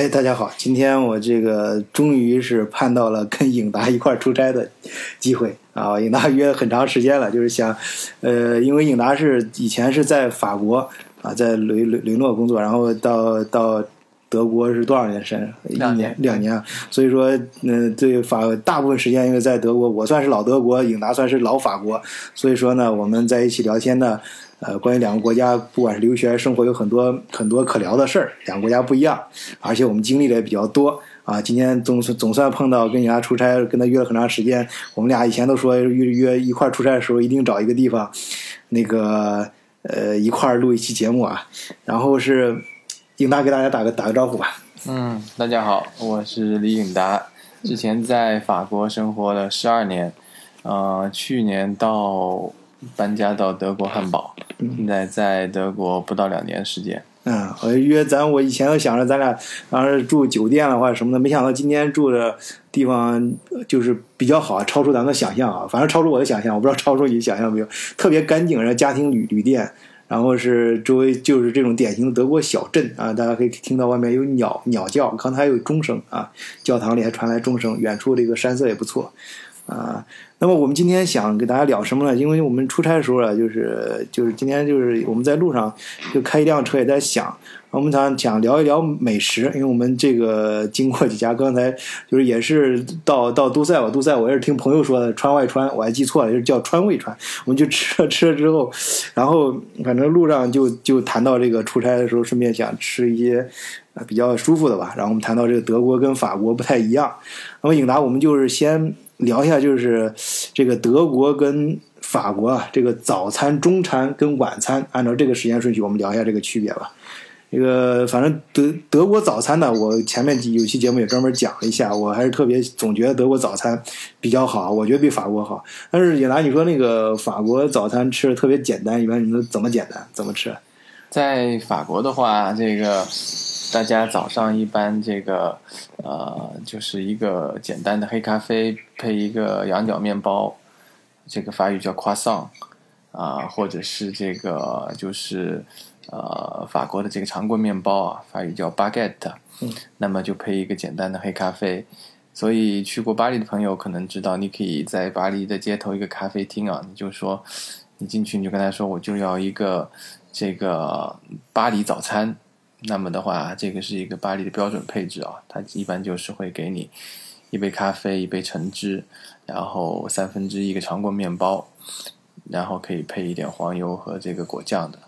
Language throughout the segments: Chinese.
哎，大家好，今天我这个终于是盼到了跟影达一块儿出差的机会啊！影达约很长时间了，就是想，呃，因为影达是以前是在法国啊，在雷雷雷诺工作，然后到到德国是多少年时间？一两年两年啊，所以说，嗯、对法大部分时间因为在德国，我算是老德国，影达算是老法国，所以说呢，我们在一起聊天呢。呃，关于两个国家，不管是留学还是生活，有很多很多可聊的事儿。两个国家不一样，而且我们经历的也比较多啊。今天总算总算碰到跟人家出差，跟他约了很长时间。我们俩以前都说约约一块儿出差的时候，一定找一个地方，那个呃一块儿录一期节目啊。然后是应达给大家打个打个招呼吧。嗯，大家好，我是李颖达，之前在法国生活了十二年，呃，去年到搬家到德国汉堡，现在在德国不到两年时间。嗯，我约咱，我以前都想着咱俩要是住酒店的话什么的，没想到今天住的地方呃就是比较好，超出咱们的想象啊，反正超出我的想象，我不知道超出你想象没有，特别干净，然后家庭旅旅店，然后是周围就是这种典型的德国小镇啊，大家可以听到外面有鸟鸟叫，刚才还有钟声啊，教堂里还传来钟声，远处这个山色也不错啊。那么我们今天想给大家聊什么呢？因为我们出差的时候啊，就是就是今天就是我们在路上就开一辆车，也在想，我们想想聊一聊美食，因为我们这个经过几家，刚才就是也是到到都塞吧，都塞我也是听朋友说的川外川，我还记错了，就是叫川味川。我们就吃了吃了之后，然后反正路上就就谈到这个出差的时候，顺便想吃一些比较舒服的吧。然后我们谈到这个德国跟法国不太一样，那么颖达我们就是先。聊一下就是这个德国跟法国啊，这个早餐、中餐跟晚餐，按照这个时间顺序，我们聊一下这个区别吧。这个反正德德国早餐呢，我前面几有期节目也专门讲了一下，我还是特别总觉得德国早餐比较好，我觉得比法国好。但是也拿你说那个法国早餐吃的特别简单，一般你们怎么简单？怎么吃？在法国的话，这个大家早上一般这个呃，就是一个简单的黑咖啡配一个羊角面包，这个法语叫 croissant 啊、或者是这个就是呃法国的这个长棍面包啊，法语叫 baguette，嗯那么就配一个简单的黑咖啡。所以去过巴黎的朋友可能知道，你可以在巴黎的街头一个咖啡厅啊，你就说你进去你就跟他说，我就要一个这个巴黎早餐。那么的话，这个是一个巴黎的标准配置啊，它一般就是会给你一杯咖啡、一杯橙汁，然后三分之一个长棍面包，然后可以配一点黄油和这个果酱的，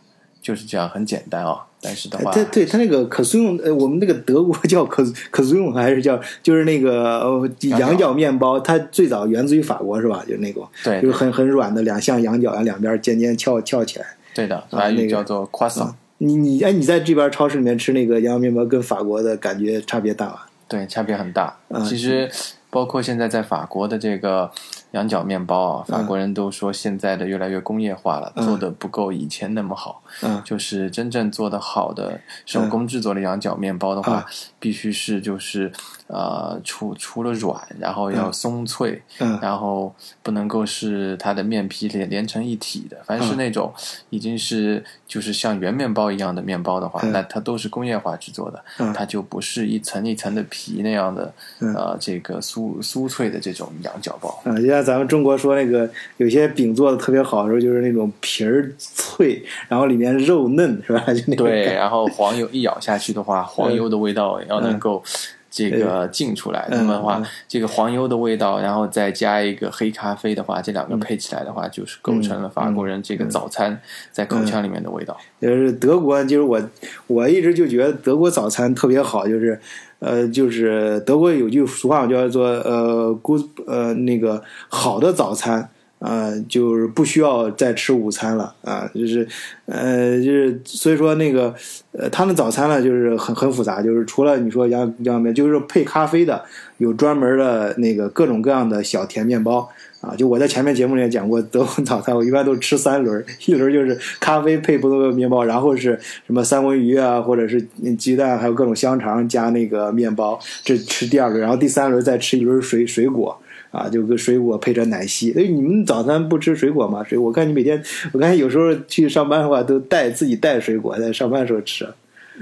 就是这样，很简单啊。但是的话，对对，它那个可颂，呃，我们那个德国叫可可颂还是叫就是那个呃羊角面包，它最早源自于法国是吧？就那种，对就是很很软的两像羊角，然后两边尖尖翘翘起来。对的，法那个语叫做 croissant，、你你哎，你在这边超市里面吃那个羊肉面包，跟法国的感觉差别大吗？对，差别很大。嗯其实包括现在在法国的这个羊角面包啊，法国人都说现在的越来越工业化了，嗯。做的不够以前那么好。嗯。就是真正做的好的手工制作的羊角面包的话，啊必须是就是呃除除了软，然后要松脆，嗯。然后不能够是它的面皮连连成一体的。凡是嗯。那种已经是就是像圆面包一样的面包的话，嗯。那它都是工业化制作的，嗯。它就不是一层一层的皮那样的、嗯。呃这个酥酥脆的这种羊角包。像咱们中国说那个有些饼做的特别好的时候，就是那种皮儿脆，然后里面肉嫩，是吧？就那个对，然后黄油一咬下去的话，黄油的味道要能够这个浸出来。嗯那么的话嗯，这个黄油的味道，然后再加一个黑咖啡的话，这嗯两个配起来的话，就是构成了法国人这个早餐在口腔里面的味道。就是德国，就是我我一直就觉得德国早餐特别好，就是呃，就是德国有句俗话叫做呃 good 呃那个好的早餐。呃，就是不需要再吃午餐了啊，就是，呃，就是所以说那个，呃，他们早餐呢就是很很复杂，就是除了你说羊羊面，就是配咖啡的，有专门的那个各种各样的小甜面包，啊，就我在前面节目里也讲过，德国早餐我一般都吃三轮，一轮就是咖啡配不同的面包，然后是什么三文鱼啊，或者是鸡蛋，还有各种香肠加那个面包，这吃第二轮，然后第三轮再吃一轮水水果。啊，就跟水果配着奶昔。哎，你们早餐不吃水果吗？水果我看你每天，我看有时候去上班的话都带自己带水果，在上班的时候吃。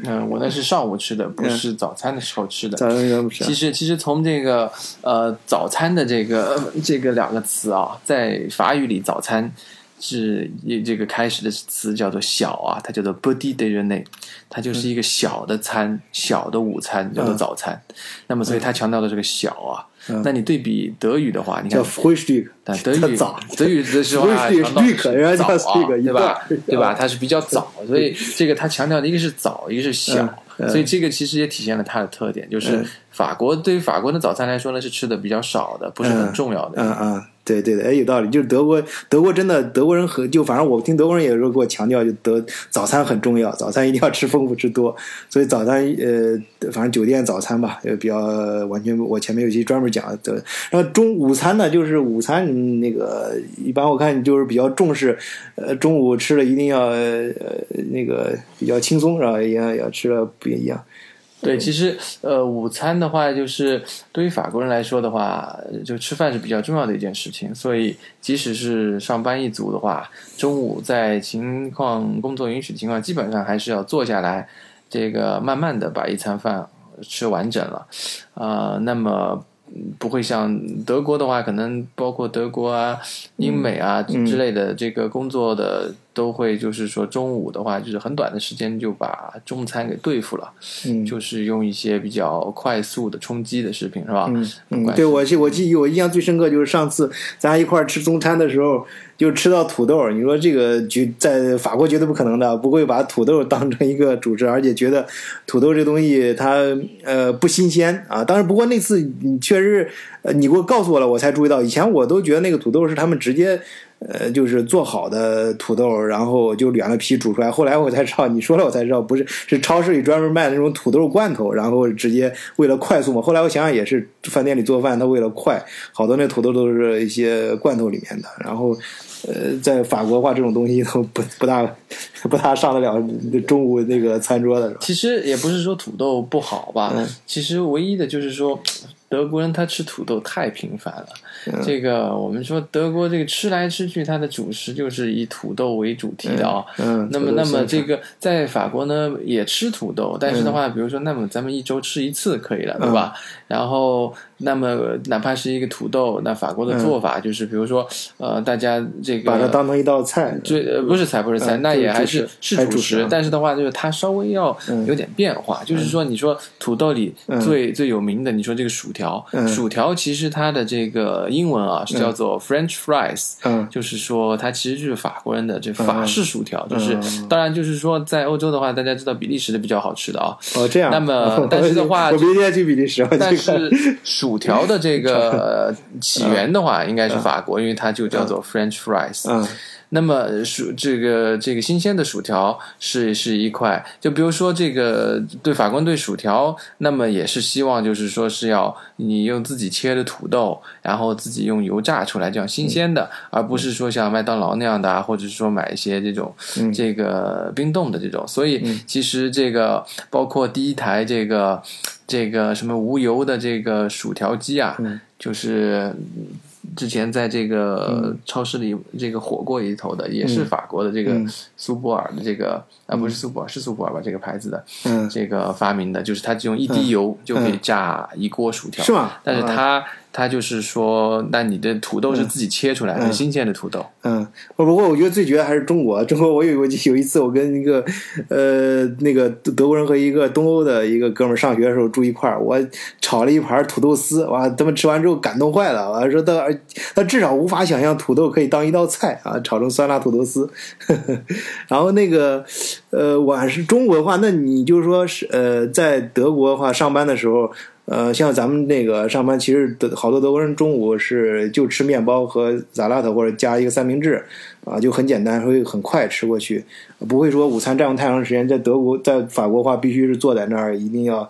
嗯，我那是上午吃的，不是早餐的时候吃的。早餐应不吃。其实，其实从这个呃早餐的这个这个两个词啊，在法语里，早餐是这个开始的词叫做小啊，它叫做 petit déjeuner，它就是一个小的餐，小的午餐叫做早餐。那么，所以它强调的这个小啊。那你对比德语的话，你看叫 frühstück，但德语德语的时候啊，强调早啊，对吧？对吧？它是比较早，所以这个它强调的一个是早，一个是小，所以这个其实也体现了它的特点，就是法国对于法国的早餐来说呢，是吃的比较少的，不是很重要的。嗯嗯。对对的，哎，有道理。就是德国，德国真的德国人很就反正我听德国人也是给我强调，就德早餐很重要，早餐一定要吃丰富吃多。所以早餐呃，反正酒店早餐吧，也比较完全。我前面有期专门讲的。然后中午餐呢，就是午餐那个一般我看就是比较重视，呃，中午吃了一定要呃那个比较轻松是吧？要要吃了不一样。对，其实呃，午餐的话，就是对于法国人来说的话，就吃饭是比较重要的一件事情。所以，即使是上班一族的话，中午在情况工作允许的情况，基本上还是要坐下来，这个慢慢的把一餐饭吃完整了。啊，那么不会像德国的话，可能包括德国啊、英美啊之类的这个工作的。都会就是说中午的话，就是很短的时间就把中餐给对付了，嗯，就是用一些比较快速的充饥的食品，是吧？嗯嗯，对我记我记忆我印象最深刻就是上次咱一块儿吃中餐的时候，就吃到土豆。你说这个绝在法国绝对不可能的，不会把土豆当成一个主食，而且觉得土豆这东西它呃不新鲜啊。当然，不过那次你确实呃你给我告诉我了，我才注意到。以前我都觉得那个土豆是他们直接。呃，就是做好的土豆，然后就连了皮煮出来。后来我才知道，你说了我才知道，不是，是超市里专门卖的那种土豆罐头，然后直接为了快速嘛。后来我想想也是，饭店里做饭，他为了快，好多那土豆都是一些罐头里面的。然后，呃，在法国的话，这种东西都不 不大 不大上得了中午那个餐桌的。其实也不是说土豆不好吧，其实唯一的就是说。德国人他吃土豆太频繁了，这个我们说德国这个吃来吃去，它的主食就是以土豆为主题的啊。嗯，那么那么这个在法国呢也吃土豆，但是的话，比如说那么咱们一周吃一次可以了，对吧？然后。那么，哪怕是一个土豆，那法国的做法就是，比如说，呃，大家这个把它当成一道菜，这不是菜，不是菜，那也还是是主食。但是的话，就是它稍微要有点变化。就是说，你说土豆里最最有名的，你说这个薯条，薯条其实它的这个英文啊是叫做 French fries，就是说它其实就是法国人的这法式薯条。就是当然，就是说在欧洲的话，大家知道比利时的比较好吃的啊。哦，这样。那么，但是的话，我明天去比利时。但是薯薯条的这个 起源的话，应该是法国，因为它就叫做 French fries。嗯，那么薯这个这个新鲜的薯条是是一块，就比如说这个对法国人对薯条，那么也是希望就是说是要你用自己切的土豆，然后自己用油炸出来这样新鲜的，而不是说像麦当劳那样的，或者是说买一些这种这个冰冻的这种。所以其实这个包括第一台这个。这个什么无油的这个薯条机啊，就是之前在这个超市里这个火过一头的，也是法国的这个苏泊尔的这个啊，不是苏泊尔，是苏泊尔吧？这个牌子的，这个发明的，就是它只用一滴油就可以炸一锅薯条，是吗？但是它。他就是说，那你的土豆是自己切出来的，新鲜的土豆。嗯，不过我觉得最绝的还是中国。中国，我有过有一次，我跟一个呃那个德国人和一个东欧的一个哥们儿上学的时候住一块儿，我炒了一盘土豆丝，哇，他们吃完之后感动坏了，完说他他至少无法想象土豆可以当一道菜啊，炒成酸辣土豆丝。然后那个呃我是中国的话，那你就是说是呃在德国的话上班的时候。呃，像咱们那个上班，其实德好多德国人中午是就吃面包和萨拉特，或者加一个三明治，啊，就很简单，会很快吃过去，不会说午餐占用太长时间。在德国，在法国话，必须是坐在那儿，一定要，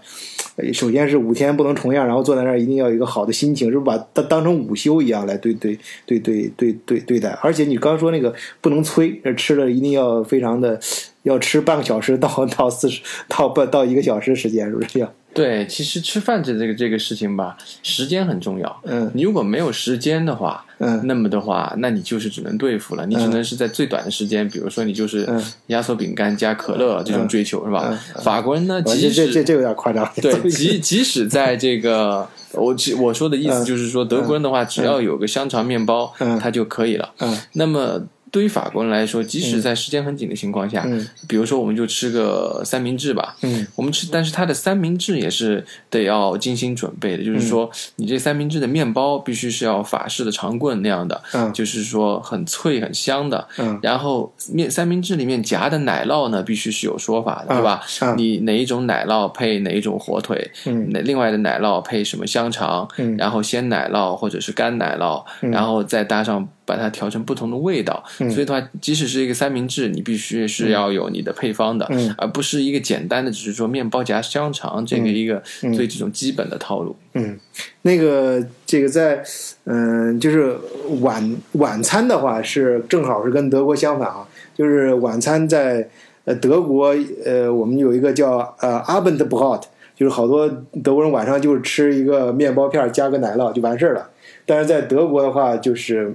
首先是五天不能重样，然后坐在那儿一定要有一个好的心情，是不把它当成午休一样来对对对对对对对待。而且你刚说那个不能催，吃了一定要非常的要吃半个小时到到四十到半到一个小时时间，是不是这样？对，其实吃饭这这个这个事情吧，时间很重要。嗯你如果没有时间的话，嗯那么的话，那你就是只能对付了。你只能是在最短的时间，比如说你就是嗯压缩饼干加可乐这种追求，是吧？法国人呢，我即使这这这这有点夸张。对，即即使在这个，我只我说的意思就是说，德国人的话，只要有个香肠面包，嗯它就可以了。嗯那么对于法国人来说，即使在时间很紧的情况下，嗯。比如说我们就吃个三明治吧，嗯。我们吃，但是它的三明治也是得要精心准备的，就是说你这三明治的面包必须是要法式的长棍那样的，嗯。就是说很脆很香的，嗯。然后面三明治里面夹的奶酪呢，必须是有说法的，对吧？嗯。你哪一种奶酪配哪一种火腿，嗯。那另外的奶酪配什么香肠，嗯。然后鲜奶酪或者是干奶酪，然后再搭上把它调成不同的味道。嗯。所以的话，即使是一个三明治，你必须是要有你的配方的，嗯。而不是一个简单的只是说面包夹香肠这个一个最这种基本的套路。嗯，那个这个在嗯、就是晚晚餐的话是正好是跟德国相反啊，就是晚餐在呃德国呃我们有一个叫呃 Abendbrot，就是好多德国人晚上就是吃一个面包片儿加个奶酪就完事儿了，但是在德国的话就是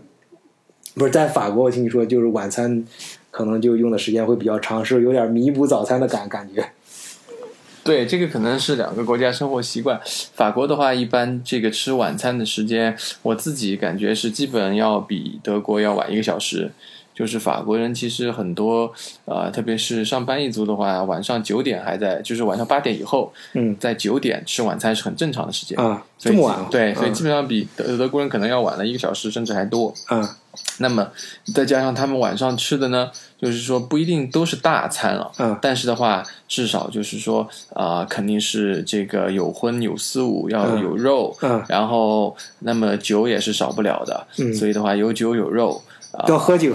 不是在法国我听你说就是晚餐可能就用的时间会比较长，是有点弥补早餐的感感觉。对，这个可能是两个国家生活习惯。法国的话，一般这个吃晚餐的时间，我自己感觉是基本要比德国要晚一个小时。就是法国人其实很多，呃，特别是上班一族的话，晚上九点还在，就是晚上八点以后，嗯在九点吃晚餐是很正常的时间。啊，这么晚啊？对，所以嗯基本上比德德国人可能要晚了一个小时，甚至还多。啊那么再加上他们晚上吃的呢，就是说不一定都是大餐了，嗯但是的话，至少就是说啊、肯定是这个有荤有素，要嗯有肉，嗯然后那么酒也是少不了的，嗯所以的话有酒有肉啊、要喝酒。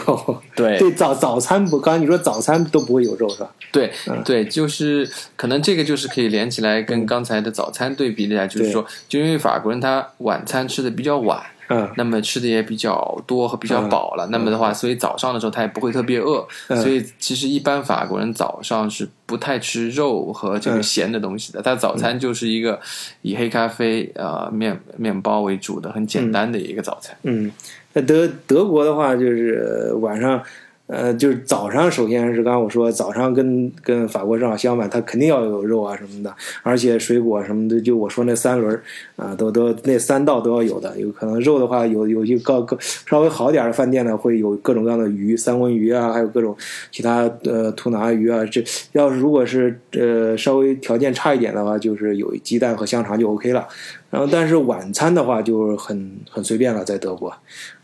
对 对早早餐不，刚才你说早餐都不会有肉是吧？对嗯对，就是可能这个就是可以连起来跟刚才的早餐对比一下，就是说，就因为法国人他晚餐吃的比较晚。嗯。那么吃的也比较多和比较饱了，那么的话，所以早上的时候他也不会特别饿，嗯。所以其实一般法国人早上是不太吃肉和这个嗯。咸的东西的，他早餐就是一个以黑咖啡呃面面包为主的很简单的一个早餐。嗯，那德德国的话就是晚上。呃，就是早上，首先是刚刚我说，早上跟跟法国正好相反，它肯定要有肉啊什么的，而且水果什么的，就我说那三轮儿啊，都都那三道都要有的。有可能肉的话，有有些高高稍微好点的饭店呢，会有各种各样的鱼，三文鱼啊，还有各种其他呃吐拿鱼啊。这要是如果是呃稍微条件差一点的话，就是有鸡蛋和香肠就 OK 了。然后，但是晚餐的话就是很很随便了，在德国，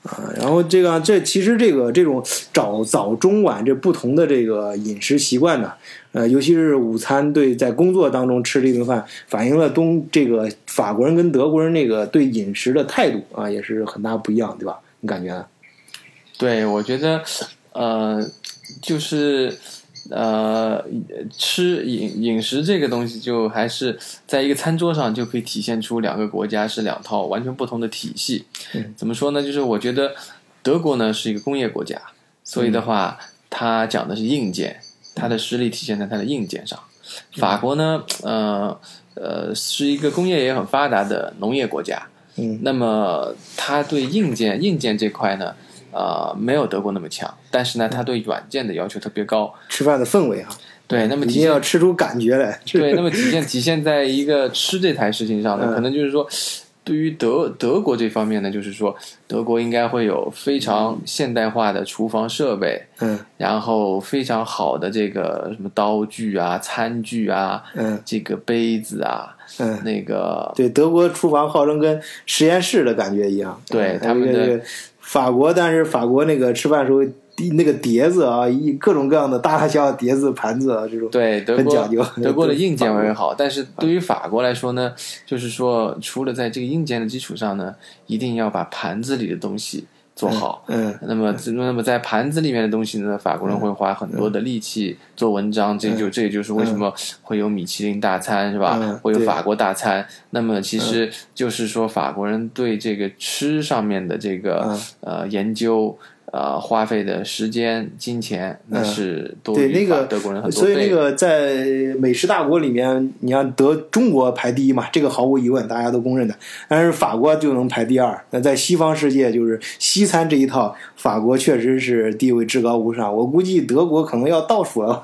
啊，然后这个这其实这个这种早早中晚这不同的这个饮食习惯呢，呃，尤其是午餐对在工作当中吃这顿饭，反映了东这个法国人跟德国人那个对饮食的态度啊，也是很大不一样，对吧？你感觉呢？对，我觉得呃，就是呃，吃饮饮食这个东西，就还是在一个餐桌上就可以体现出两个国家是两套完全不同的体系。嗯怎么说呢？就是我觉得德国呢是一个工业国家，所以的话，它讲的是硬件，它的实力体现在它的硬件上。法国呢，呃呃，是一个工业也很发达的农业国家。嗯那么它对硬件硬件这块呢，呃，没有德国那么强，但是呢，他对软件的要求特别高。吃饭的氛围啊，对，那么一定要吃出感觉来。对，那么体现体现在一个吃这台事情上呢，嗯可能就是说，对于德德国这方面呢，就是说德国应该会有非常现代化的厨房设备，嗯然后非常好的这个什么刀具啊、餐具啊、嗯这个杯子啊，嗯，那个对，德国厨房号称跟实验室的感觉一样。对嗯他们的这个法国，但是法国那个吃饭时候那个碟子啊，一各种各样的大大小小碟子、盘子啊，这种对德国很讲究。德国的硬件法国为好，但是对于法国来说呢，就是说除了在这个硬件的基础上呢，一定要把盘子里的东西做好。嗯那么，那么在盘子里面的东西呢，法国人会花很多的力气做文章，这就这也就是为什么会有米其林大餐是吧？嗯会有法国大餐。那么其实就是说，法国人对这个吃上面的这个、嗯。呃研究，呃花费的时间、金钱，那是多对那个德国人很多所以。那个在美食大国里面，你像德中国排第一嘛，这个毫无疑问，大家都公认的。但是法国就能排第二。那在西方世界，就是西餐这一套，法国确实是地位至高无上。我估计德国可能要倒数了。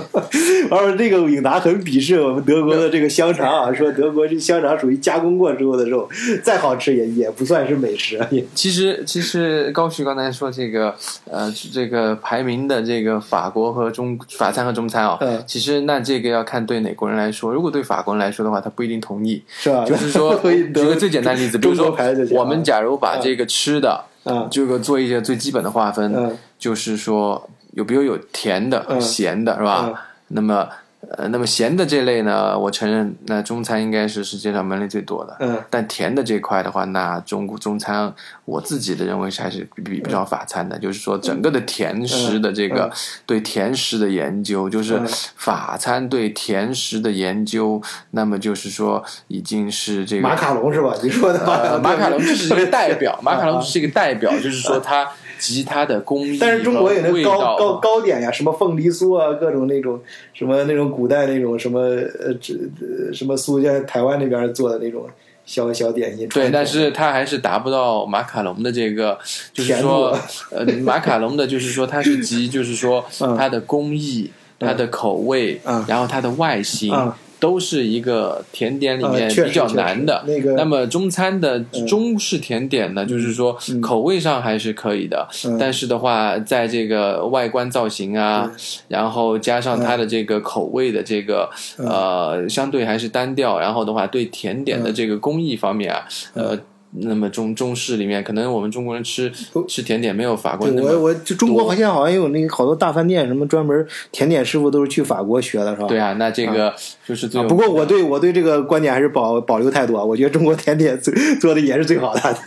而这个永达很鄙视我们德国的这个香肠啊，说德国这香肠属于加工过之后的肉，再好吃也也不算是美食。也其实，其实高旭刚才说这个，呃，这个排名的这个法国和中法餐和中餐哦，嗯其实那这个要看对哪国人来说。如果对法国人来说的话，他不一定同意。是吧？就是说，举个最简单的例子，比如说我们假如把这个吃的，啊这个做一些最基本的划分，嗯就是说有比如有甜的、嗯咸的，是吧？嗯那么，呃，那么咸的这类呢，我承认，那中餐应该是世界上门类最多的。嗯但甜的这块的话，那中国中餐，我自己的认为是还是比比不上法餐的。就是说，整个的甜食的这个、嗯对甜食的研究，就是嗯法餐对甜食的研究，那么就是说已经是这个马卡龙是吧？你说的呃，马卡龙只是一个代表，马卡龙是一个代表，就是说它集他的工艺但是中国有那和味糕糕糕点呀，什么凤梨酥啊，各种那种什么那种古代那种什么呃这呃什么酥，像台湾那边做的那种小小点心。对，但是它还是达不到马卡龙的这个，就是说，呃，马卡龙的就是说它是集，就是说 嗯它的工艺、它的口味，嗯然后它的外形。嗯都是一个甜点里面比较难的。那个那么中餐的中式甜点呢，就是说嗯口味上还是可以的，嗯但是的话，在这个外观造型啊，然后加上它的这个口味的这个、嗯呃，相对还是单调。然后的话，对甜点的这个工艺方面啊，嗯呃。那么中中式里面，可能我们中国人吃吃甜点没有法国人那么我我就中国好像好像有那个好多大饭店，什么专门甜点师傅都是去法国学的，是吧？对啊。那这个就是最啊不过我对我对这个观点还是保保留态度啊，我觉得中国甜点做做的也是最好的。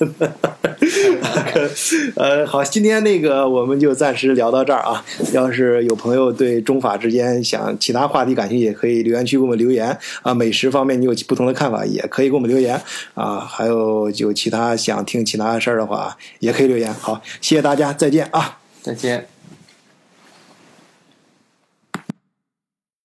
呃，好，今天那个我们就暂时聊到这儿啊。要是有朋友对中法之间想其他话题感兴趣，也可以留言区给我们留言啊。美食方面你有不同的看法，也可以给我们留言啊。还有有其他想听其他的事儿的话，也可以留言。好，谢谢大家，再见啊。再见。